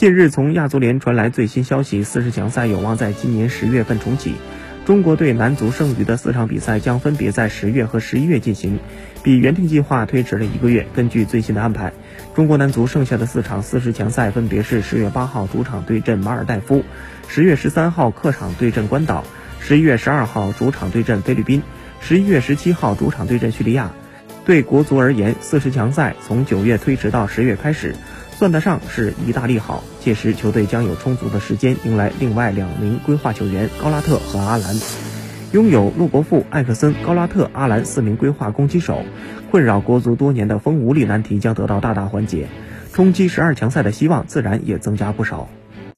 近日，从亚足联传来最新消息，四十强赛有望在今年十月份重启。中国队男足剩余的四场比赛将分别在十月和十一月进行，比原定计划推迟了一个月。根据最新的安排，中国男足剩下的四场四十强赛分别是十月八号主场对阵马尔代夫，十月十三号客场对阵关岛，十一月十二号主场对阵菲律宾，十一月十七号主场对阵叙利亚。对国足而言，四十强赛从九月推迟到十月开始。算得上是一大利好，届时球队将有充足的时间迎来另外两名规划球员高拉特和阿兰。拥有陆伯富、艾克森、高拉特、阿兰四名规划攻击手，困扰国足多年的锋无力难题将得到大大缓解，冲击十二强赛的希望自然也增加不少。